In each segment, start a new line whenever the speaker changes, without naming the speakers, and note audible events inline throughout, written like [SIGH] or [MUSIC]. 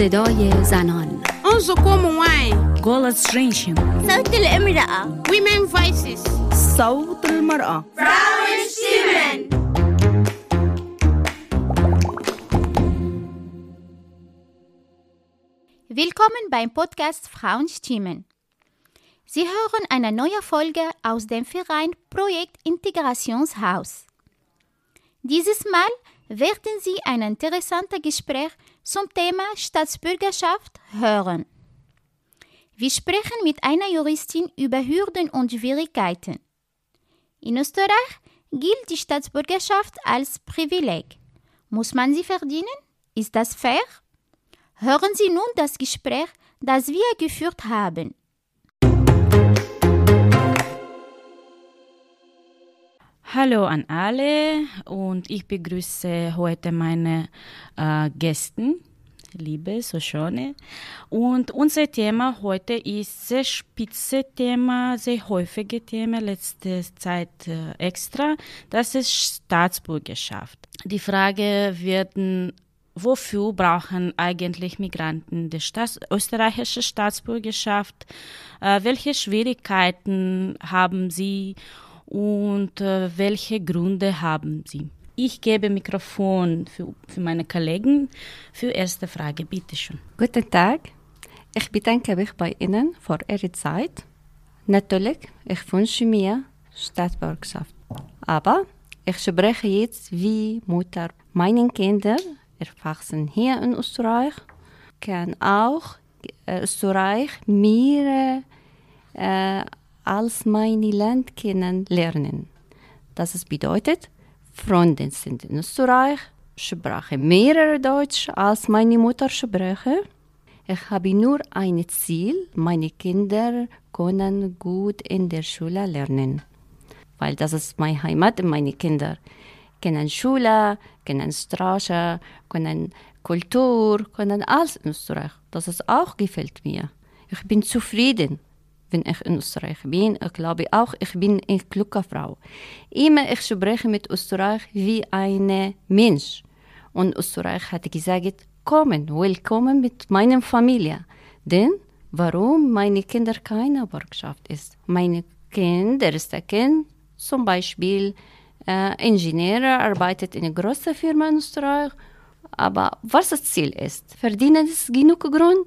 صدای زنان.
انظکوم وای
گل رینشن
صوت الامرأة
Women Voices.
صوت المرأة Frauenstimmen
Willkommen beim Podcast Frauenstimmen. Sie hören eine neue Folge aus dem Verein Projekt Integrationshaus. Dieses Mal werden Sie ein interessantes Gespräch zum Thema Staatsbürgerschaft hören. Wir sprechen mit einer Juristin über Hürden und Schwierigkeiten. In Österreich gilt die Staatsbürgerschaft als Privileg. Muss man sie verdienen? Ist das fair? Hören Sie nun das Gespräch, das wir geführt haben.
Hallo an alle und ich begrüße heute meine äh, Gäste, liebe Soschone. Und unser Thema heute ist sehr spitze Thema, sehr häufige Thema, letzte Zeit äh, extra. Das ist Staatsbürgerschaft. Die Frage wird wofür brauchen eigentlich Migranten die Staats österreichische Staatsbürgerschaft? Äh, welche Schwierigkeiten haben sie und äh, welche Gründe haben sie? Ich gebe Mikrofon für, für meine Kollegen für erste Frage. Bitte schön.
Guten Tag. Ich bedanke mich bei Ihnen für Ihre Zeit. Natürlich, ich wünsche mir Staatsbürgerschaft. Aber ich spreche jetzt wie Mutter. Meine Kinder erwachsen hier in Österreich, kann auch äh, Österreich mehr äh, als mein Land kennenlernen. Das bedeutet, Freunde sind in Österreich, sprechen mehrere Deutsch als meine Muttersprache. Ich habe nur ein Ziel, meine Kinder können gut in der Schule lernen. Weil das ist meine Heimat meine Kinder kennen Schule, kennen Straße, kennen Kultur, kennen alles in Österreich. Das ist auch gefällt mir. Ich bin zufrieden, wenn ich in Österreich bin. Ich glaube auch, ich bin eine kluge Frau. Immer ich spreche mit Österreich wie ein Mensch. Und Österreich hat gesagt, kommen, willkommen mit meiner Familie. Denn warum meine Kinder keine Bürgschaft ist? Meine Kind, der erste Kind, zum Beispiel äh, Ingenieur, arbeitet in einer großen Firma in Österreich. Aber was das Ziel ist, verdienen ist genug Grund,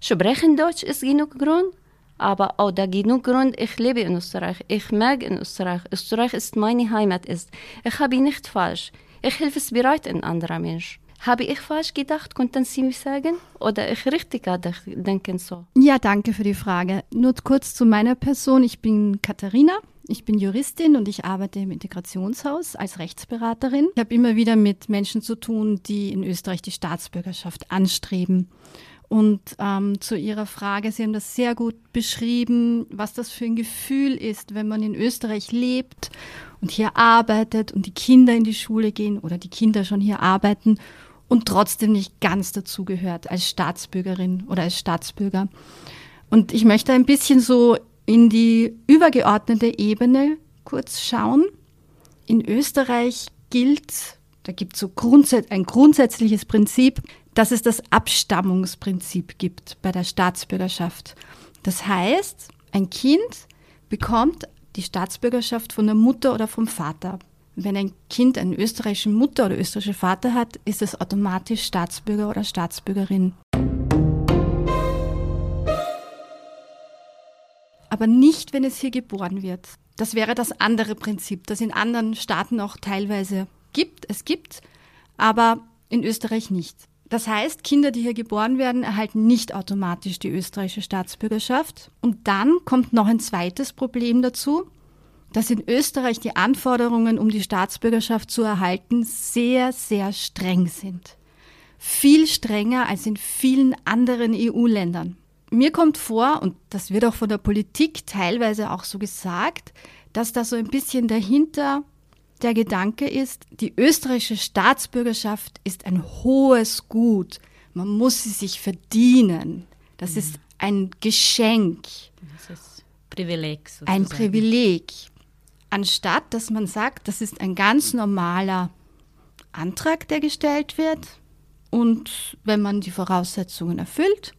sprechen Deutsch ist genug Grund, aber auch da genug Grund, ich lebe in Österreich, ich mag in Österreich, Österreich ist meine Heimat ist. Ich habe nicht falsch, ich helfe es bereit ein anderer Mensch. Habe ich falsch gedacht, konnten Sie mir sagen? Oder ich richtig denken so?
Ja, danke für die Frage. Nur kurz zu meiner Person. Ich bin Katharina. Ich bin Juristin und ich arbeite im Integrationshaus als Rechtsberaterin. Ich habe immer wieder mit Menschen zu tun, die in Österreich die Staatsbürgerschaft anstreben. Und ähm, zu Ihrer Frage, Sie haben das sehr gut beschrieben, was das für ein Gefühl ist, wenn man in Österreich lebt und hier arbeitet und die Kinder in die Schule gehen oder die Kinder schon hier arbeiten und trotzdem nicht ganz dazugehört als Staatsbürgerin oder als Staatsbürger. Und ich möchte ein bisschen so in die übergeordnete Ebene kurz schauen. In Österreich gilt, da gibt es so grundsä ein grundsätzliches Prinzip, dass es das Abstammungsprinzip gibt bei der Staatsbürgerschaft. Das heißt, ein Kind bekommt die Staatsbürgerschaft von der Mutter oder vom Vater. Wenn ein Kind einen österreichischen Mutter oder österreichischen Vater hat, ist es automatisch Staatsbürger oder Staatsbürgerin. Aber nicht, wenn es hier geboren wird. Das wäre das andere Prinzip, das in anderen Staaten auch teilweise gibt. Es gibt, aber in Österreich nicht. Das heißt, Kinder, die hier geboren werden, erhalten nicht automatisch die österreichische Staatsbürgerschaft. Und dann kommt noch ein zweites Problem dazu dass in Österreich die Anforderungen, um die Staatsbürgerschaft zu erhalten, sehr, sehr streng sind. Viel strenger als in vielen anderen EU-Ländern. Mir kommt vor, und das wird auch von der Politik teilweise auch so gesagt, dass da so ein bisschen dahinter der Gedanke ist, die österreichische Staatsbürgerschaft ist ein hohes Gut. Man muss sie sich verdienen. Das ist ein Geschenk.
Das ist Privileg. Sozusagen.
Ein Privileg anstatt dass man sagt, das ist ein ganz normaler Antrag, der gestellt wird und wenn man die Voraussetzungen erfüllt,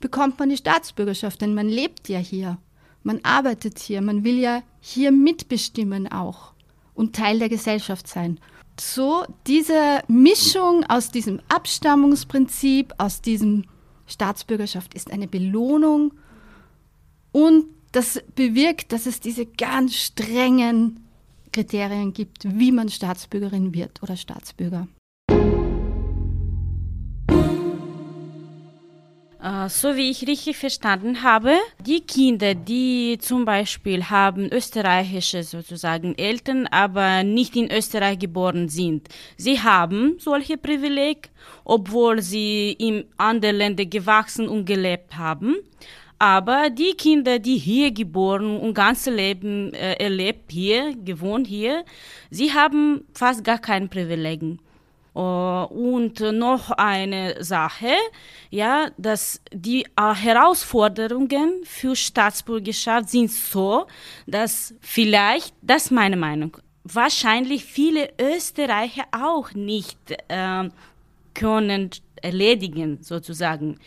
bekommt man die Staatsbürgerschaft, denn man lebt ja hier, man arbeitet hier, man will ja hier mitbestimmen auch und Teil der Gesellschaft sein. So diese Mischung aus diesem Abstammungsprinzip, aus diesem Staatsbürgerschaft ist eine Belohnung und das bewirkt, dass es diese ganz strengen Kriterien gibt, wie man Staatsbürgerin wird oder Staatsbürger.
So wie ich richtig verstanden habe, die Kinder, die zum Beispiel haben österreichische sozusagen Eltern, aber nicht in Österreich geboren sind, sie haben solche Privileg, obwohl sie in anderen Ländern gewachsen und gelebt haben. Aber die Kinder, die hier geboren und ganze Leben äh, erlebt hier, gewohnt hier, sie haben fast gar kein Privileg. Uh, und noch eine Sache, ja, dass die uh, Herausforderungen für Staatsbürgerschaft sind so, dass vielleicht, das ist meine Meinung, wahrscheinlich viele Österreicher auch nicht äh, können erledigen, sozusagen,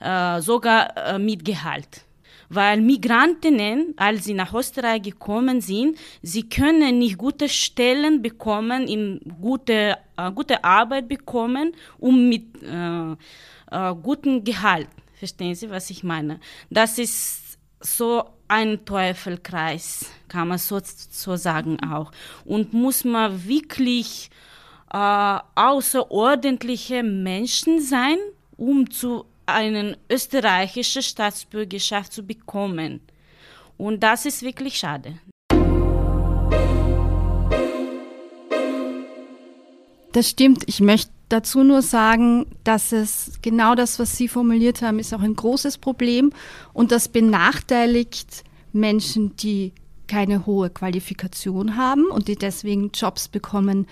äh, sogar äh, mit Gehalt weil Migrantinnen, als sie nach Österreich gekommen sind, sie können nicht gute Stellen bekommen, in gute, äh, gute Arbeit bekommen, um mit äh, äh, gutem Gehalt. Verstehen Sie, was ich meine? Das ist so ein Teufelkreis, kann man so, so sagen auch. Und muss man wirklich äh, außerordentliche Menschen sein, um zu eine österreichische Staatsbürgerschaft zu bekommen. Und das ist wirklich schade.
Das stimmt. Ich möchte dazu nur sagen, dass es genau das, was Sie formuliert haben, ist auch ein großes Problem und das benachteiligt Menschen, die keine hohe Qualifikation haben und die deswegen Jobs bekommen,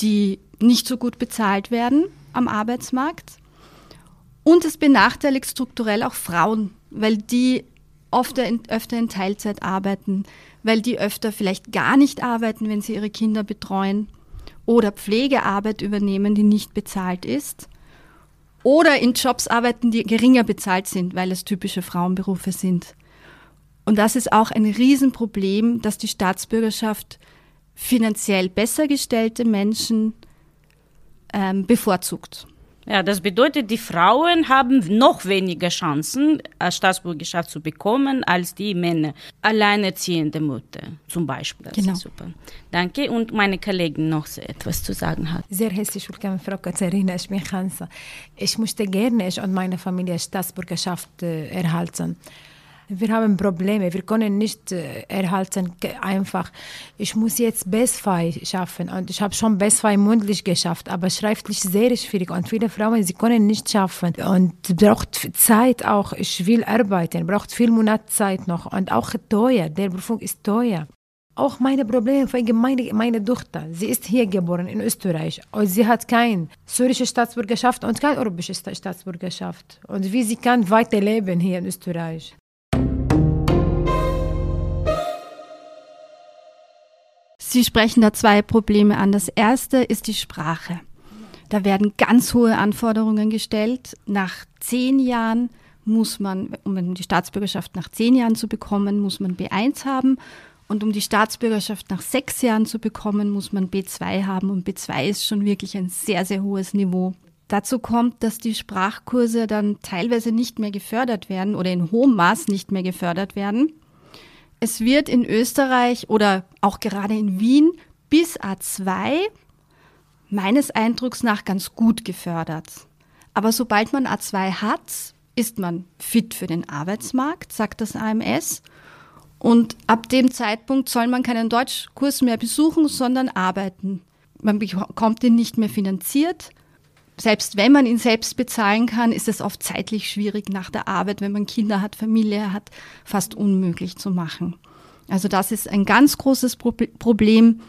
die nicht so gut bezahlt werden am Arbeitsmarkt. Und es benachteiligt strukturell auch Frauen, weil die oft in, öfter in Teilzeit arbeiten, weil die öfter vielleicht gar nicht arbeiten, wenn sie ihre Kinder betreuen oder Pflegearbeit übernehmen, die nicht bezahlt ist oder in Jobs arbeiten, die geringer bezahlt sind, weil es typische Frauenberufe sind. Und das ist auch ein Riesenproblem, dass die Staatsbürgerschaft finanziell besser gestellte Menschen ähm, bevorzugt.
Ja, das bedeutet, die Frauen haben noch weniger Chancen, Staatsbürgerschaft zu bekommen, als die Männer. Alleinerziehende Mutter zum Beispiel. Das
genau.
super. Danke. Und meine Kollegin noch etwas zu sagen hat.
Sehr herzlich willkommen, Frau Katharina. Ich bin Hansa. Ich möchte gerne ich und meine Familie Staatsbürgerschaft äh, erhalten. Wir haben Probleme, wir können nicht äh, erhalten einfach. Ich muss jetzt BES2 schaffen und ich habe schon BES2 mündlich geschafft, aber schriftlich sehr schwierig und viele Frauen, sie können nicht schaffen und braucht Zeit auch. Ich will arbeiten, braucht viel Monatszeit noch und auch teuer. Der Berufung ist teuer. Auch meine Probleme wegen meine, meine Tochter. Sie ist hier geboren in Österreich und sie hat keine syrische Staatsbürgerschaft und keine europäische Staatsbürgerschaft. Und wie sie kann weiterleben hier in Österreich.
Sie sprechen da zwei Probleme an. Das erste ist die Sprache. Da werden ganz hohe Anforderungen gestellt. Nach zehn Jahren muss man, um die Staatsbürgerschaft nach zehn Jahren zu bekommen, muss man B1 haben. Und um die Staatsbürgerschaft nach sechs Jahren zu bekommen, muss man B2 haben. Und B2 ist schon wirklich ein sehr, sehr hohes Niveau. Dazu kommt, dass die Sprachkurse dann teilweise nicht mehr gefördert werden oder in hohem Maß nicht mehr gefördert werden. Es wird in Österreich oder auch gerade in Wien bis A2 meines Eindrucks nach ganz gut gefördert. Aber sobald man A2 hat, ist man fit für den Arbeitsmarkt, sagt das AMS. Und ab dem Zeitpunkt soll man keinen Deutschkurs mehr besuchen, sondern arbeiten. Man bekommt ihn nicht mehr finanziert selbst wenn man ihn selbst bezahlen kann, ist es oft zeitlich schwierig nach der Arbeit, wenn man Kinder hat, Familie hat, fast unmöglich zu machen. Also das ist ein ganz großes Problem,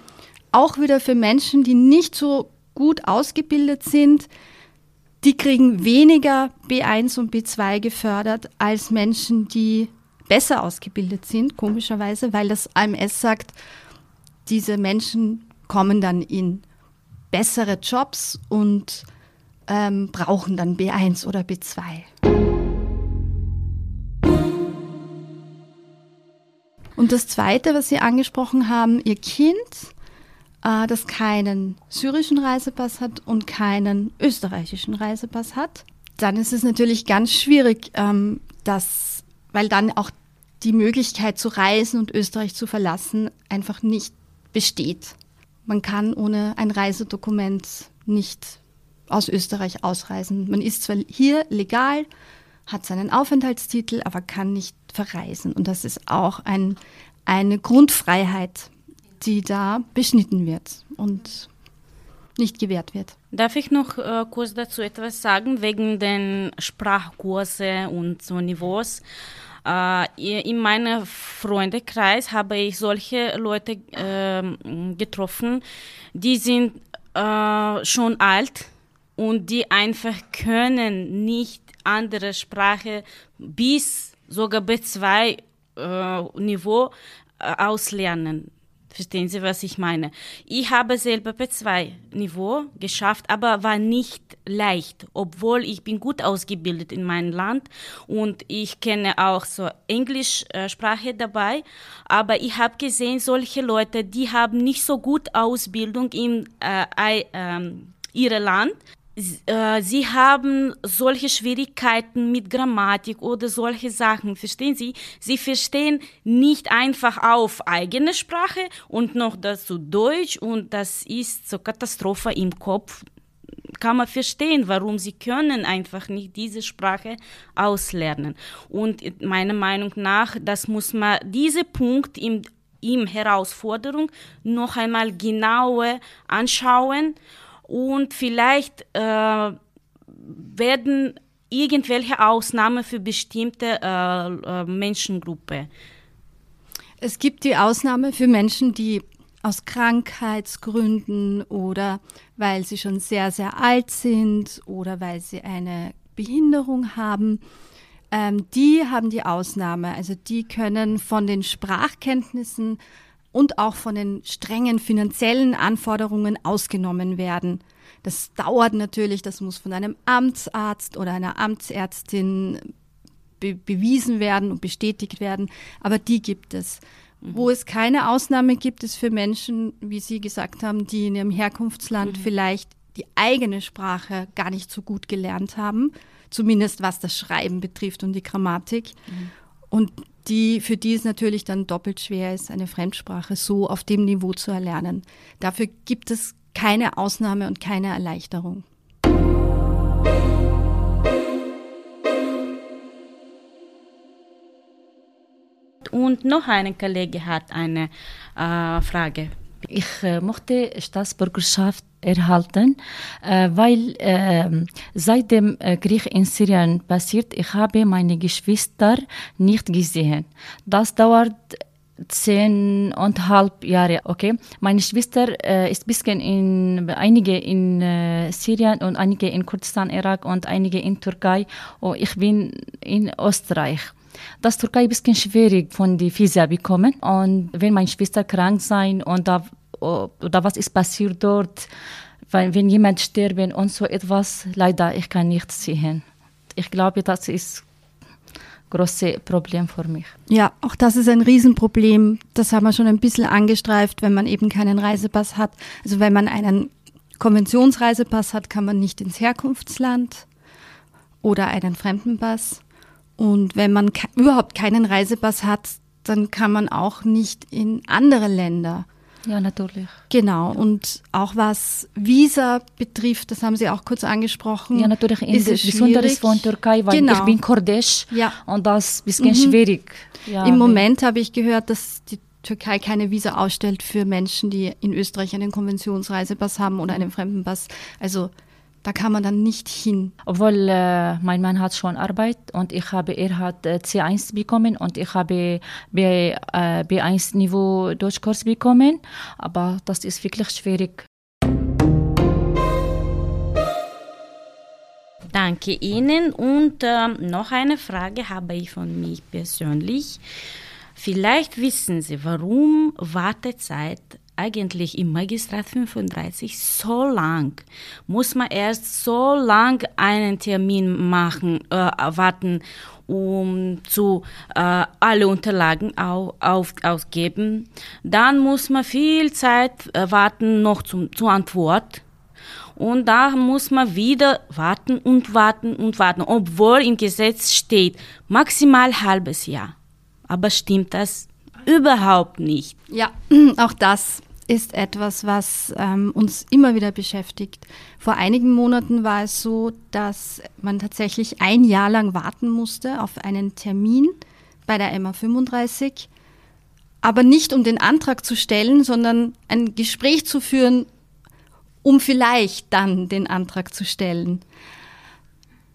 auch wieder für Menschen, die nicht so gut ausgebildet sind. Die kriegen weniger B1 und B2 gefördert als Menschen, die besser ausgebildet sind, komischerweise, weil das AMS sagt, diese Menschen kommen dann in bessere Jobs und ähm, brauchen dann B1 oder B2. Und das Zweite, was Sie angesprochen haben, Ihr Kind, äh, das keinen syrischen Reisepass hat und keinen österreichischen Reisepass hat, dann ist es natürlich ganz schwierig, ähm, dass, weil dann auch die Möglichkeit zu reisen und Österreich zu verlassen einfach nicht besteht. Man kann ohne ein Reisedokument nicht aus Österreich ausreisen. Man ist zwar hier legal, hat seinen Aufenthaltstitel, aber kann nicht verreisen. Und das ist auch ein, eine Grundfreiheit, die da beschnitten wird und nicht gewährt wird.
Darf ich noch äh, kurz dazu etwas sagen, wegen den Sprachkurse und so Niveaus? Äh, in meinem Freundekreis habe ich solche Leute äh, getroffen, die sind äh, schon alt und die einfach können nicht andere Sprache bis sogar B2 äh, äh, auslernen. Verstehen Sie, was ich meine? Ich habe selber B2-Niveau geschafft, aber war nicht leicht, obwohl ich bin gut ausgebildet in meinem Land und ich kenne auch so Englischsprache dabei. Aber ich habe gesehen, solche Leute, die haben nicht so gut Ausbildung in äh, äh, ihrem Land äh, sie haben solche Schwierigkeiten mit Grammatik oder solche Sachen, verstehen Sie? Sie verstehen nicht einfach auf eigene Sprache und noch dazu Deutsch und das ist so Katastrophe im Kopf. Kann man verstehen, warum sie können einfach nicht diese Sprache auslernen. Und meiner Meinung nach, das muss man, diese Punkt im, im Herausforderung noch einmal genauer anschauen und vielleicht äh, werden irgendwelche Ausnahmen für bestimmte äh, äh, Menschengruppen.
Es gibt die Ausnahme für Menschen, die aus Krankheitsgründen oder weil sie schon sehr, sehr alt sind oder weil sie eine Behinderung haben. Ähm, die haben die Ausnahme. Also die können von den Sprachkenntnissen und auch von den strengen finanziellen Anforderungen ausgenommen werden. Das dauert natürlich, das muss von einem Amtsarzt oder einer Amtsärztin be bewiesen werden und bestätigt werden, aber die gibt es. Mhm. Wo es keine Ausnahme gibt, ist für Menschen, wie Sie gesagt haben, die in ihrem Herkunftsland mhm. vielleicht die eigene Sprache gar nicht so gut gelernt haben, zumindest was das Schreiben betrifft und die Grammatik. Mhm. Und die, für die es natürlich dann doppelt schwer ist, eine Fremdsprache so auf dem Niveau zu erlernen. Dafür gibt es keine Ausnahme und keine Erleichterung.
Und noch ein Kollege hat eine äh, Frage.
Ich äh, mochte Staatsbürgerschaft erhalten, äh, weil äh, seit dem äh, Krieg in Syrien passiert, ich habe meine Geschwister nicht gesehen. Das dauert zehn und halb Jahre, okay. Meine Schwester äh, ist bisschen in, einige in äh, Syrien und einige in Kurdistan, Irak und einige in Türkei. Und ich bin in Österreich. Das Türkei ist ein bisschen schwierig von die Visa bekommen. Und wenn meine Schwester krank sein und da, oder was ist passiert dort, weil wenn jemand sterben und so etwas, leider, ich kann nicht sehen. Ich glaube, das ist große Problem für mich.
Ja, auch das ist ein Riesenproblem. Das haben wir schon ein bisschen angestreift, wenn man eben keinen Reisepass hat. Also wenn man einen Konventionsreisepass hat, kann man nicht ins Herkunftsland oder einen Fremdenpass. Und wenn man überhaupt keinen Reisepass hat, dann kann man auch nicht in andere Länder.
Ja, natürlich.
Genau. Ja. Und auch was Visa betrifft, das haben Sie auch kurz angesprochen.
Ja, natürlich. Ist es besonders von Türkei, weil genau. ich bin Kurdisch. Ja. Und das ist ein bisschen mhm. schwierig.
Ja, Im Moment habe ich gehört, dass die Türkei keine Visa ausstellt für Menschen, die in Österreich einen Konventionsreisepass haben oder einen Fremdenpass. Also da kann man dann nicht hin.
Obwohl äh, mein Mann hat schon Arbeit und ich habe, er hat äh, C1 bekommen und ich habe B, äh, B1 Niveau Deutschkurs bekommen, aber das ist wirklich schwierig.
Danke Ihnen und äh, noch eine Frage habe ich von mir persönlich. Vielleicht wissen Sie, warum Wartezeit eigentlich im Magistrat 35 so lang. Muss man erst so lang einen Termin machen, äh, warten, um zu äh, alle Unterlagen au, auf, ausgeben. Dann muss man viel Zeit äh, warten noch zum, zur Antwort. Und da muss man wieder warten und warten und warten, obwohl im Gesetz steht maximal halbes Jahr. Aber stimmt das überhaupt nicht?
Ja, [CLEARS THROAT] auch das ist etwas, was ähm, uns immer wieder beschäftigt. Vor einigen Monaten war es so, dass man tatsächlich ein Jahr lang warten musste auf einen Termin bei der MA 35, aber nicht um den Antrag zu stellen, sondern ein Gespräch zu führen, um vielleicht dann den Antrag zu stellen.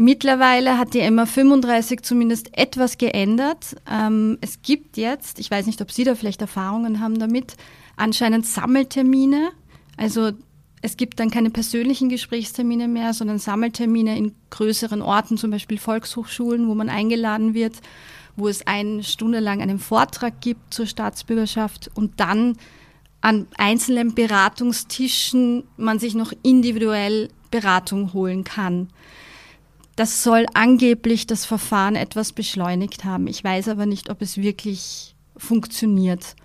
Mittlerweile hat die MA 35 zumindest etwas geändert. Ähm, es gibt jetzt, ich weiß nicht, ob Sie da vielleicht Erfahrungen haben damit, anscheinend Sammeltermine. Also es gibt dann keine persönlichen Gesprächstermine mehr, sondern Sammeltermine in größeren Orten, zum Beispiel Volkshochschulen, wo man eingeladen wird, wo es eine Stunde lang einen Vortrag gibt zur Staatsbürgerschaft und dann an einzelnen Beratungstischen man sich noch individuell Beratung holen kann. Das soll angeblich das Verfahren etwas beschleunigt haben. Ich weiß aber nicht, ob es wirklich funktioniert.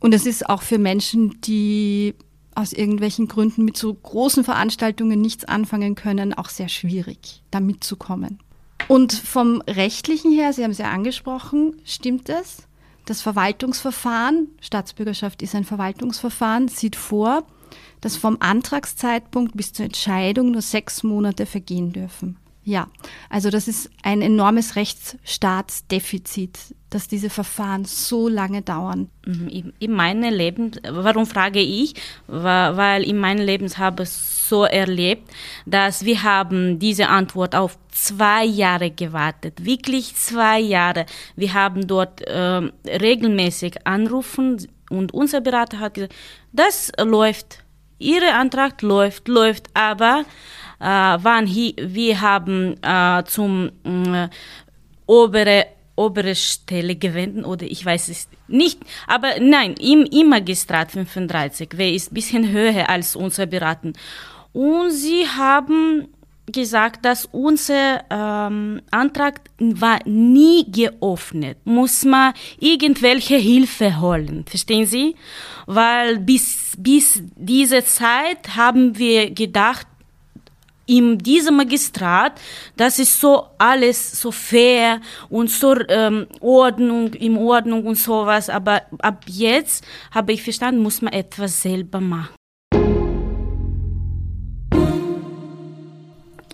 Und es ist auch für Menschen, die aus irgendwelchen Gründen mit so großen Veranstaltungen nichts anfangen können, auch sehr schwierig, da mitzukommen. Und vom rechtlichen her, Sie haben es ja angesprochen, stimmt es? Das Verwaltungsverfahren, Staatsbürgerschaft ist ein Verwaltungsverfahren, sieht vor, dass vom Antragszeitpunkt bis zur Entscheidung nur sechs Monate vergehen dürfen. Ja, also das ist ein enormes Rechtsstaatsdefizit, dass diese Verfahren so lange dauern.
Mhm, in meinem Leben, warum frage ich? Weil in meinem Leben habe ich so erlebt, dass wir haben diese Antwort auf zwei Jahre gewartet, wirklich zwei Jahre. Wir haben dort äh, regelmäßig anrufen und unser Berater hat gesagt, das läuft, Ihr Antrag läuft, läuft, aber wann hi, wir haben äh, zum äh, obere obere Stelle gewendet oder ich weiß es nicht, aber nein, im, im Magistrat 35, wer ist ein bisschen höher als unser Beraten. Und sie haben gesagt, dass unser ähm, Antrag war nie geöffnet. Muss man irgendwelche Hilfe holen, verstehen Sie? Weil bis, bis diese Zeit haben wir gedacht, in diesem Magistrat, das ist so alles so fair und so ähm, Ordnung, in Ordnung und sowas. Aber ab jetzt habe ich verstanden, muss man etwas selber machen.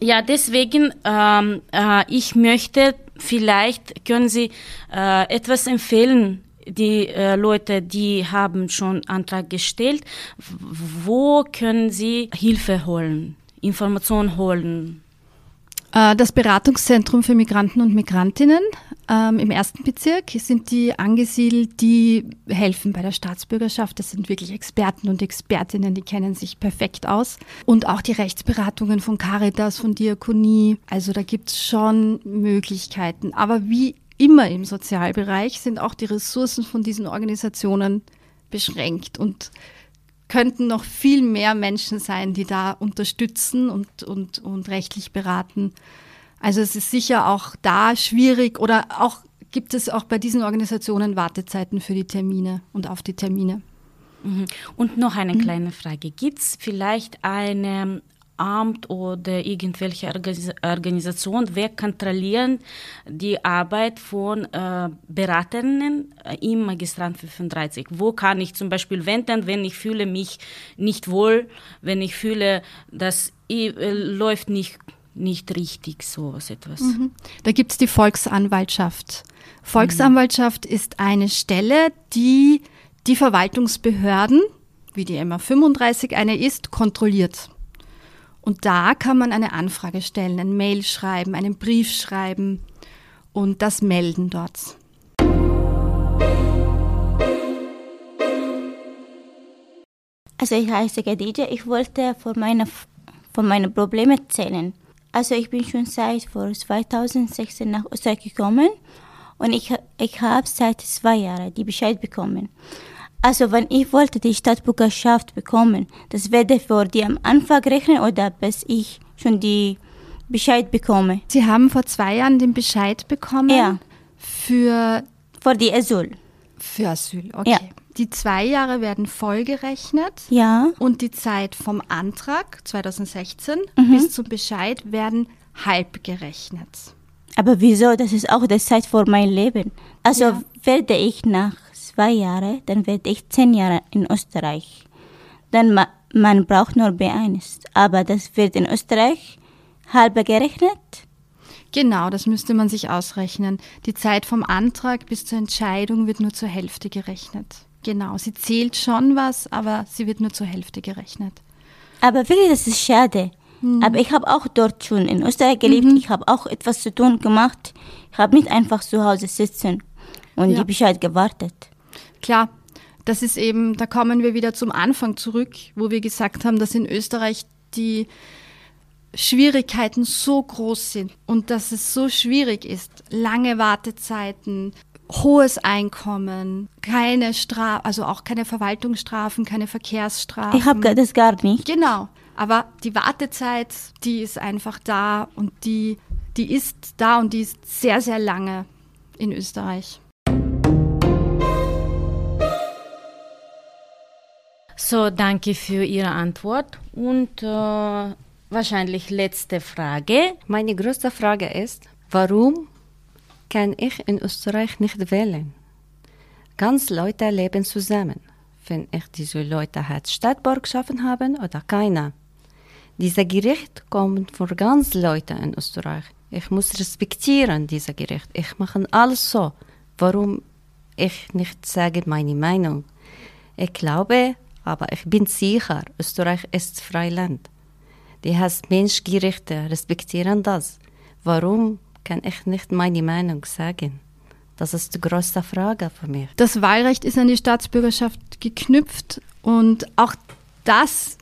Ja, deswegen, ähm, äh, ich möchte, vielleicht können Sie äh, etwas empfehlen, die äh, Leute, die haben schon Antrag gestellt, wo können sie Hilfe holen? Informationen holen?
Äh, das Beratungszentrum für Migranten und Migrantinnen ähm, im ersten Bezirk sind die angesiedelt, die helfen bei der Staatsbürgerschaft. Das sind wirklich Experten und Expertinnen, die kennen sich perfekt aus. Und auch die Rechtsberatungen von Caritas, von Diakonie. Also da gibt es schon Möglichkeiten. Aber wie immer im Sozialbereich sind auch die Ressourcen von diesen Organisationen beschränkt. Und könnten noch viel mehr Menschen sein, die da unterstützen und, und, und rechtlich beraten. Also es ist sicher auch da schwierig oder auch gibt es auch bei diesen Organisationen Wartezeiten für die Termine und auf die Termine.
Mhm. Und noch eine kleine Frage. Gibt es vielleicht eine Amt oder irgendwelche Organisation, wer kontrollieren die Arbeit von äh, Beraterinnen äh, im Magistrat 35? Wo kann ich zum Beispiel wenden, wenn ich fühle mich nicht wohl, wenn ich fühle, dass äh, läuft nicht nicht richtig, so was etwas. Mhm.
Da gibt es die Volksanwaltschaft. Volksanwaltschaft mhm. ist eine Stelle, die die Verwaltungsbehörden, wie die MA 35 eine ist, kontrolliert. Und da kann man eine Anfrage stellen, ein Mail schreiben, einen Brief schreiben und das melden dort.
Also ich heiße Khadija, ich wollte von, meine, von meinen Problemen erzählen. Also ich bin schon seit vor 2016 nach Österreich gekommen und ich, ich habe seit zwei Jahren die Bescheid bekommen. Also wenn ich wollte die Staatsbürgerschaft bekommen, das werde für die am Anfang rechnen oder bis ich schon die Bescheid bekomme?
Sie haben vor zwei Jahren den Bescheid bekommen
Ja.
für,
Für die Asyl.
für Asyl. Okay.
Ja.
Die zwei Jahre werden vollgerechnet
Ja.
und die Zeit vom Antrag 2016
Mhm.
bis zum Bescheid werden halb gerechnet.
Aber wieso? Das ist auch die Zeit für mein Leben. Also
Ja.
werde ich nach zwei Jahren, dann werde ich zehn Jahre in Österreich. Dann ma man braucht nur B1. Aber das wird in Österreich halb gerechnet.
Genau, das müsste man sich ausrechnen. Die Zeit vom Antrag bis zur Entscheidung wird nur zur Hälfte gerechnet. Genau, sie zählt schon was, aber sie wird nur zur Hälfte gerechnet.
Aber wirklich, das ist schade. Aber ich habe auch dort schon in Österreich gelebt. Ich habe auch etwas zu tun gemacht. Ich habe nicht einfach zu Hause sitzen und
Ja.
die Bescheid gewartet.
Klar, das ist eben, da kommen wir wieder zum Anfang zurück, wo wir gesagt haben, dass in Österreich die Schwierigkeiten so groß sind und dass es so schwierig ist. Lange Wartezeiten, hohes Einkommen, keine Strafen, also auch keine Verwaltungsstrafen, keine Verkehrsstrafen.
Ich habe das gar nicht.
Genau. Aber die Wartezeit, die ist einfach da und die, die ist da und die ist sehr, sehr lange in Österreich.
So, danke für Ihre Antwort. Und äh, wahrscheinlich letzte Frage.
Meine größte Frage ist, warum kann ich in Österreich nicht wählen? Ganz Leute leben zusammen. Wenn ich diese Leute hat Stadtbürgerschaft haben oder keiner. Dieser Gericht kommt von ganz Leuten in Österreich. Ich muss respektieren dieser Gericht. Ich mache alles so. Warum ich nicht sage meine Meinung? Ich glaube, aber ich bin sicher, Österreich ist Freiland. Die heißt Menschgerichte, respektieren das. Warum kann ich nicht meine Meinung sagen? Das ist die größte Frage für mich.
Das Wahlrecht ist an die Staatsbürgerschaft geknüpft und auch das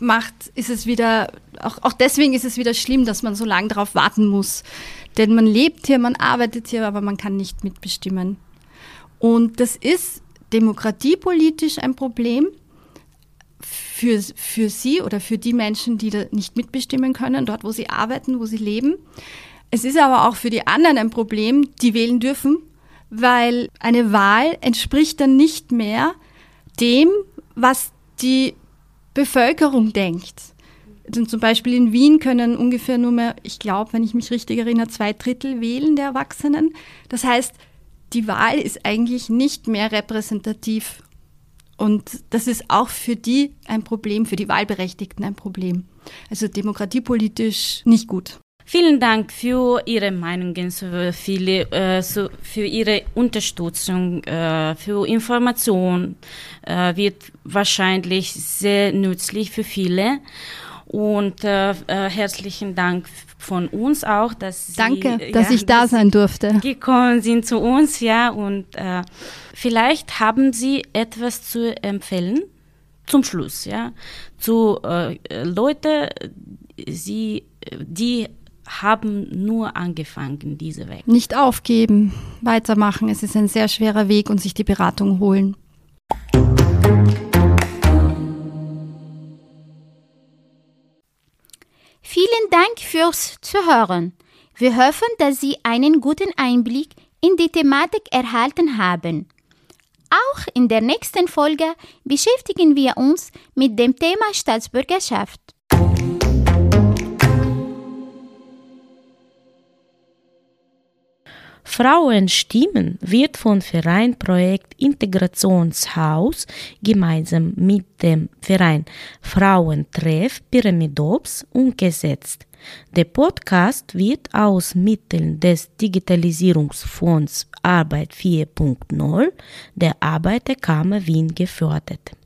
macht, ist es wieder, auch, auch deswegen ist es wieder schlimm, dass man so lange darauf warten muss. Denn man lebt hier, man arbeitet hier, aber man kann nicht mitbestimmen. Und das ist demokratiepolitisch ein Problem für, für sie oder für die Menschen, die da nicht mitbestimmen können, dort, wo sie arbeiten, wo sie leben. Es ist aber auch für die anderen ein Problem, die wählen dürfen, weil eine Wahl entspricht dann nicht mehr dem, was die Bevölkerung denkt. Also zum Beispiel in Wien können ungefähr nur mehr, ich glaube, wenn ich mich richtig erinnere, zwei Drittel wählen der Erwachsenen. Das heißt, die Wahl ist eigentlich nicht mehr repräsentativ. Und das ist auch für die ein Problem, für die Wahlberechtigten ein Problem. Also demokratiepolitisch nicht gut.
Vielen Dank für Ihre Meinungen, äh, für Ihre Unterstützung, äh, für Information. Äh, wird wahrscheinlich sehr nützlich für viele. Und äh, äh, herzlichen Dank von uns auch, dass Sie
Danke, dass
ja,
ich da
dass
sein durfte.
gekommen sind zu uns, ja. Und äh, vielleicht haben Sie etwas zu empfehlen zum Schluss, ja, zu äh, Leute, Sie, die haben nur angefangen, diese Weg.
Nicht aufgeben, weitermachen. Es ist ein sehr schwerer Weg und sich die Beratung holen.
Vielen Dank fürs Zuhören. Wir hoffen, dass Sie einen guten Einblick in die Thematik erhalten haben. Auch in der nächsten Folge beschäftigen wir uns mit dem Thema Staatsbürgerschaft.
Frauenstimmen wird von Verein Projekt Integrationshaus gemeinsam mit dem Verein Frauentreff Pyramidops umgesetzt. Der Podcast wird aus Mitteln des Digitalisierungsfonds Arbeit 4.0 der Arbeiterkammer Wien gefördert.